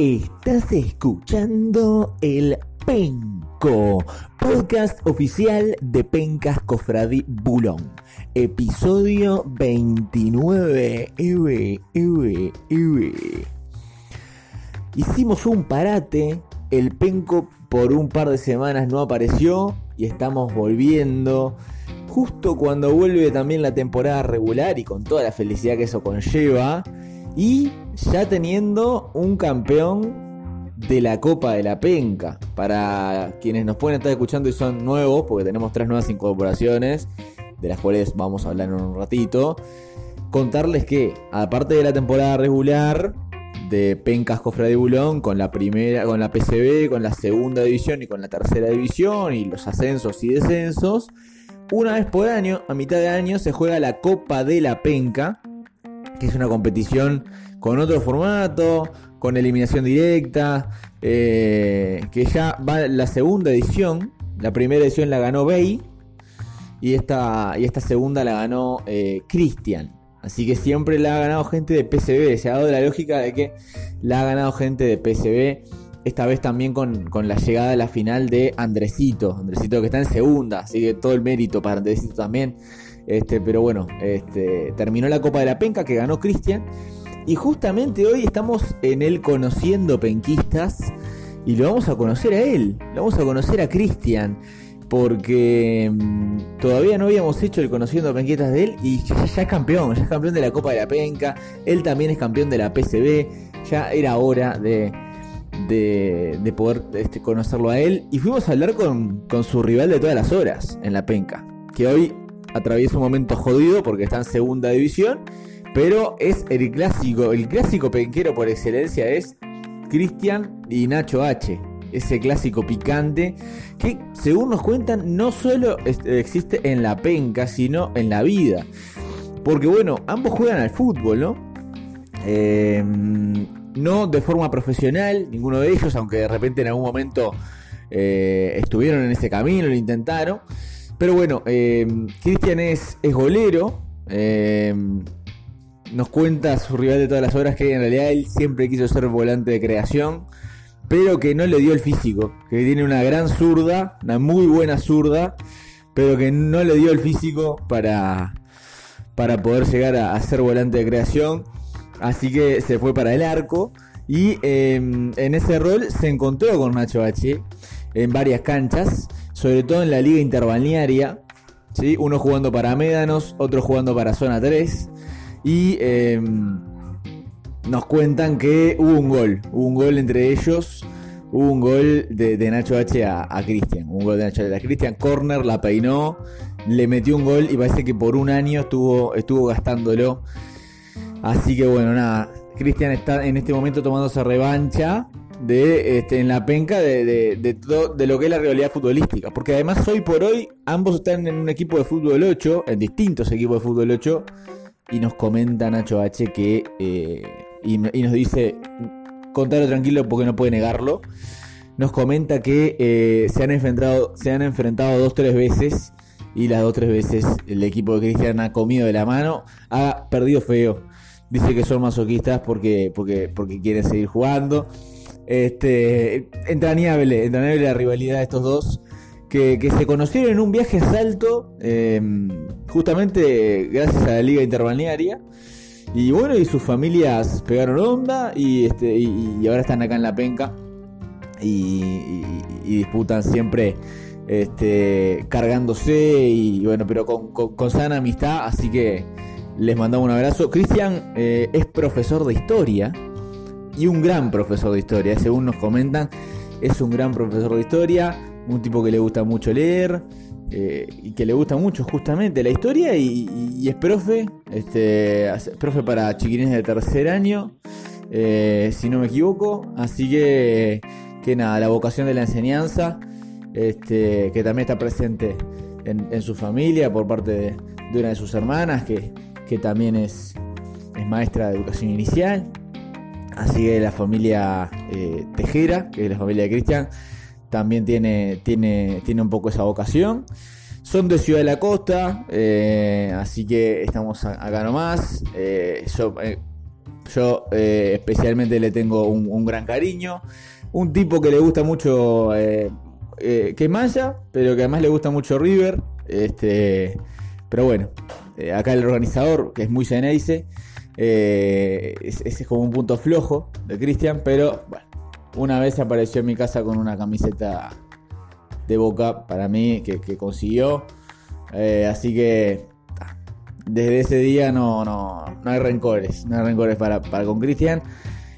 Estás escuchando el Penco, podcast oficial de Pencas Cofradi Bulón. Episodio 29. Eve, eve, eve. Hicimos un parate, el Penco por un par de semanas no apareció y estamos volviendo justo cuando vuelve también la temporada regular y con toda la felicidad que eso conlleva. Y ya teniendo un campeón de la Copa de la Penca. Para quienes nos pueden estar escuchando y son nuevos, porque tenemos tres nuevas incorporaciones, de las cuales vamos a hablar en un ratito. Contarles que, aparte de la temporada regular de Pencas Cofre de Bulón, con la primera, con la PCB, con la segunda división y con la tercera división, y los ascensos y descensos, una vez por año, a mitad de año, se juega la Copa de la Penca, que es una competición con otro formato, con eliminación directa, eh, que ya va la segunda edición. La primera edición la ganó Bay y esta, y esta segunda la ganó eh, Christian. Así que siempre la ha ganado gente de PCB. Se ha dado la lógica de que la ha ganado gente de PCB. Esta vez también con, la llegada a la final de Andresito. Andresito que está en segunda. Así que todo el mérito para Andresito también. Este, pero bueno, este, terminó la Copa de la Penca que ganó Cristian. Y justamente hoy estamos en el Conociendo Penquistas. Y lo vamos a conocer a él. Lo vamos a conocer a Cristian. Porque mm, todavía no habíamos hecho el Conociendo Penquistas de él. Y ya, es campeón. Ya es campeón de la Copa de la Penca. Él también es campeón de la PCB. Ya era hora de, de, poder este, conocerlo a él. Y fuimos a hablar con, con su rival de todas las horas en la penca. Que hoy atraviesa un momento jodido porque está en segunda división, pero es el clásico, el clásico penquero por excelencia es Cristian y Nacho H. Ese clásico picante que, según nos cuentan, no solo existe en la penca, sino en la vida. Porque, bueno, ambos juegan al fútbol, ¿no? Em, no de forma profesional, ninguno de ellos, aunque de repente en algún momento eh, estuvieron en ese camino, lo intentaron. Pero bueno, eh, Cristian es, es, golero. Eh, nos cuenta su rival de todas las horas que en realidad él siempre quiso ser volante de creación, pero que no le dio el físico. Que tiene una gran zurda, una muy buena zurda, pero que no le dio el físico para, para poder llegar a, ser volante de creación. Así que se fue para el arco. Y eh, en ese rol se encontró con Nacho H en varias canchas sobre todo en la liga interbalnearia, ¿sí? uno jugando para Médanos, otro jugando para Zona 3, y em, nos cuentan que hubo un gol, hubo un gol entre ellos, hubo un gol de, Nacho H a, Cristian, un gol de Nacho H a Cristian, corner, la peinó, le metió un gol y parece que por un año estuvo, estuvo gastándolo. Así que bueno, nada, Cristian está en este momento tomándose revancha de este, en la penca de, de, lo que es la realidad futbolística. Porque además hoy por hoy ambos están en un equipo de fútbol 8, en distintos equipos de fútbol 8, y nos comenta Nacho H que, eh, y, nos dice, contarlo tranquilo porque no puede negarlo, nos comenta que eh, se, han enfrentado, se han enfrentado dos tres veces y las dos tres veces el equipo de Cristian ha comido de la mano, ha perdido feo. Dice que son masoquistas porque, porque, porque quieren seguir jugando. Este, entrañable, entrañable la rivalidad de estos dos. Que, se conocieron en un viaje a Salto, em, justamente gracias a la Liga Interbalnearia. Y bueno, y sus familias pegaron onda y, este, y, ahora están acá en La Penca y, disputan siempre este, cargándose y bueno, pero con, sana amistad, así que les mandamos un abrazo. Cristian eh, es profesor de historia y un gran profesor de historia. Según nos comentan, es un gran profesor de historia, un tipo que le gusta mucho leer eh, y que le gusta mucho justamente la historia y, es profe, este, profe para chiquines de tercer año, eh, si no me equivoco. Así que, que nada, la vocación de la enseñanza, este, que también está presente en, su familia por parte de, una de sus hermanas, que, que también es, es maestra de educación inicial. Así que la familia eh, Tejera, que es la familia de Cristian, también tiene, tiene, tiene un poco esa vocación. Son de Ciudad de la Costa, eh, así que estamos acá nomás. Eh, yo yo especialmente le tengo un, gran cariño. Un tipo que le gusta mucho que Maya, pero que además le gusta mucho River. Este, pero bueno, acá el organizador, que es muy Geneise, ese es como un punto flojo de Cristian, pero bueno, una vez apareció en mi casa con una camiseta de boca para mí que, consiguió. así que desde ese día no, no, no hay rencores, no hay rencores para, para con Cristian.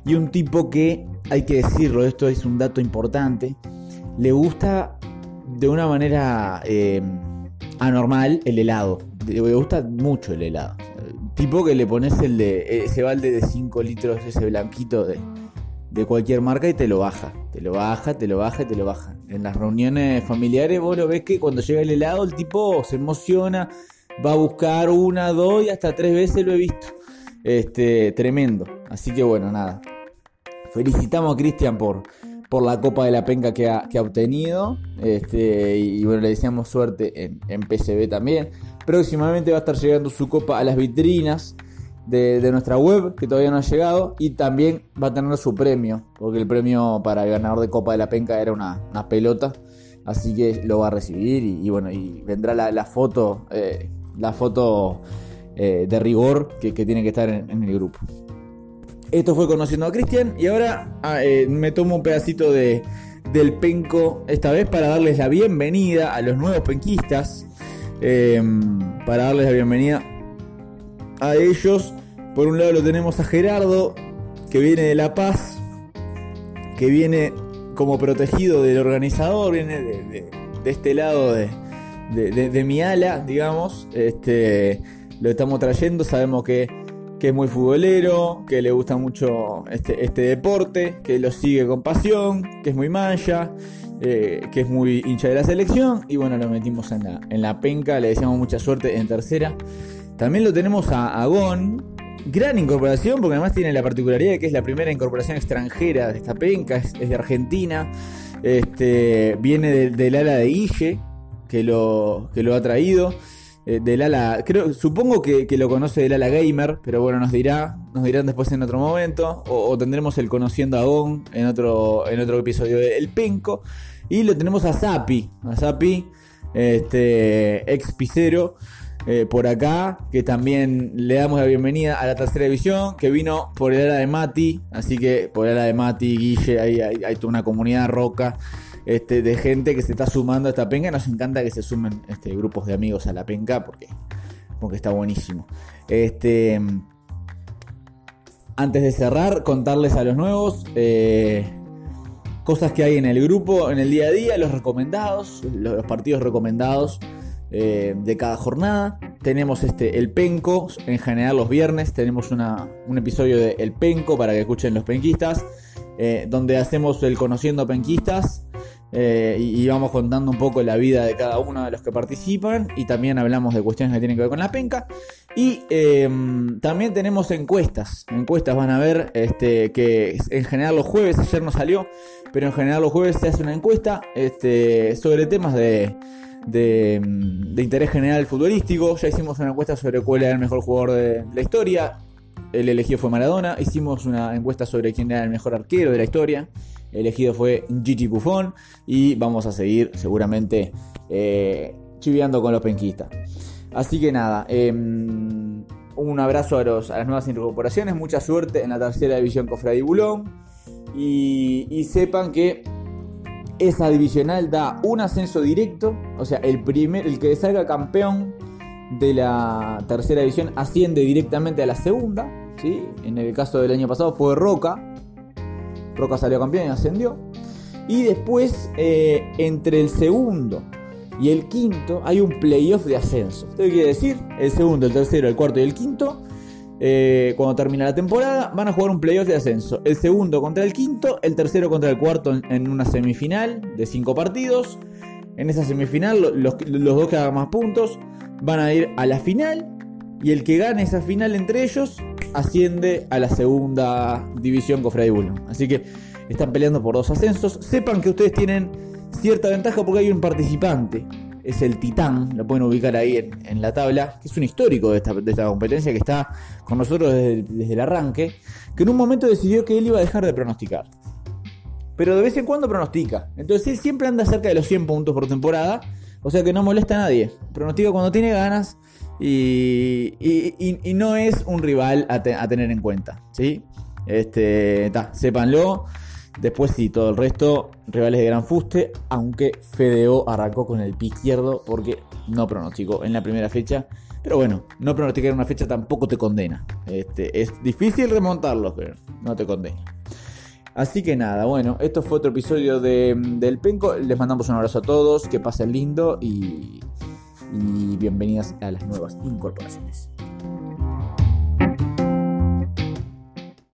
Y un tipo que, hay que decirlo, esto es un dato importante, le gusta de una manera eh, anormal el helado. Le gusta mucho el helado. Tipo que le pones el de ese balde de 5 litros, ese blanquito de, de cualquier marca y te lo baja. Te lo baja, te lo baja te lo baja. En las reuniones familiares vos lo ves que cuando llega el helado el tipo se emociona va a buscar una, dos y hasta tres veces lo he visto. Este, tremendo. Así que bueno, nada. Felicitamos a Cristian por, por la Copa de la Penca que ha, obtenido. Este, y, bueno, le deseamos suerte en, en, PCB también. Próximamente va a estar llegando su copa a las vitrinas de, nuestra web, que todavía no ha llegado. Y también va a tener su premio, porque el premio para el ganador de Copa de la Penca era una, pelota. Así que lo va a recibir y, bueno, y vendrá la, foto. Eh, la foto eh, de rigor que, tiene que estar en, el grupo. Esto fue conociendo a Cristian y ahora ah, eh, me tomo un pedacito de, del penco esta vez para darles la bienvenida a los nuevos penquistas. Em, para darles la bienvenida a ellos. Por un lado lo tenemos a Gerardo, que viene de La Paz, que viene como protegido del organizador, viene de este lado de, de, mi ala, digamos. Este, lo estamos trayendo, sabemos que, es muy futbolero, que le gusta mucho este, este, deporte, que lo sigue con pasión, que es muy mancha, eh, que es muy hincha de la selección. Y bueno, lo metimos en la, en la penca, le deseamos mucha suerte en tercera. También lo tenemos a Agón, gran incorporación, porque además tiene la particularidad de que es la primera incorporación extranjera de esta penca, es, de Argentina. Este, viene del ala de Ille, que lo, que lo ha traído. Eh, del creo, supongo que, lo conoce del ala gamer, pero bueno, nos dirá, nos dirán después en otro momento, o, tendremos el conociendo a Gon en otro, en otro episodio de El Penco, y lo tenemos a Zapi, a Zapi, este ex Picero, eh, por acá, que también le damos la bienvenida a la tercera división, que vino por el ala de Mati, así que por el ala de Mati, Guille, hay, hay toda una comunidad roca. Este, de gente que se está sumando a esta penca. Nos encanta que se sumen este, grupos de amigos a la penca porque, porque está buenísimo. Este, antes de cerrar, contarles a los nuevos eh, cosas que hay en el grupo en el día a día, los recomendados, los, partidos recomendados eh, de cada jornada. Tenemos este El Penco, en general los viernes tenemos un episodio de El Penco para que escuchen los penquistas, eh, donde hacemos el Conociendo Penquistas eh, y, vamos contando un poco la vida de cada uno de los que participan y también hablamos de cuestiones que tienen que ver con la penca. Y em, también tenemos encuestas. Encuestas van a ver este, que en general los jueves ayer no salió pero en general los jueves se hace una encuesta este, sobre temas de, de, de interés general futbolístico. Ya hicimos una encuesta sobre cuál era el mejor jugador de la historia. El elegido fue Maradona. Hicimos una encuesta sobre quién era el mejor arquero de la historia elegido fue Gigi Buffon y vamos a seguir seguramente eh, con los penquistas. Así que nada, em, un abrazo a, los, a, las nuevas incorporaciones, mucha suerte en la tercera división Cofradi Bulón y, y sepan que esa divisional da un ascenso directo, o sea, el, primer, el que salga campeón de la tercera división asciende directamente a la segunda. ¿sí? En el caso del año pasado fue Roca, Roca salió campeón y ascendió. Y después, eh, entre el segundo y el quinto, hay un playoff de ascenso. Esto quiere decir, el segundo, el tercero, el cuarto y el quinto, eh, cuando termina la temporada, van a jugar un playoff de ascenso. El segundo contra el quinto, el tercero contra el cuarto en, una semifinal de cinco partidos. En esa semifinal, los, los dos que hagan más puntos van a ir a la final. Y el que gane esa final entre ellos asciende a la segunda división Cofrade Bulno. Así que están peleando por dos ascensos. Sepan que ustedes tienen cierta ventaja porque hay un participante. es el Titán, lo pueden ubicar ahí en, la tabla, que es un histórico de esta, competencia que está con nosotros desde, el arranque, que en un momento decidió que él iba a dejar de pronosticar. Pero de vez en cuando pronostica. Entonces él siempre anda cerca de los 100 puntos por temporada, o sea que no molesta a nadie. Pronostica cuando tiene ganas y, no es un rival a, tener en cuenta. ¿sí? Este, sépanlo. Después sí, todo el resto, rivales de gran fuste, aunque Fedeo arrancó con el pie izquierdo porque no pronosticó en la primera fecha. Pero bueno, no pronosticar una fecha tampoco te condena. Este, es difícil remontarlo, pero no te condena. Así que nada, bueno, esto fue otro episodio de, del Penco. Les mandamos un abrazo a todos, que pasen lindo y, y bienvenidas a las nuevas incorporaciones.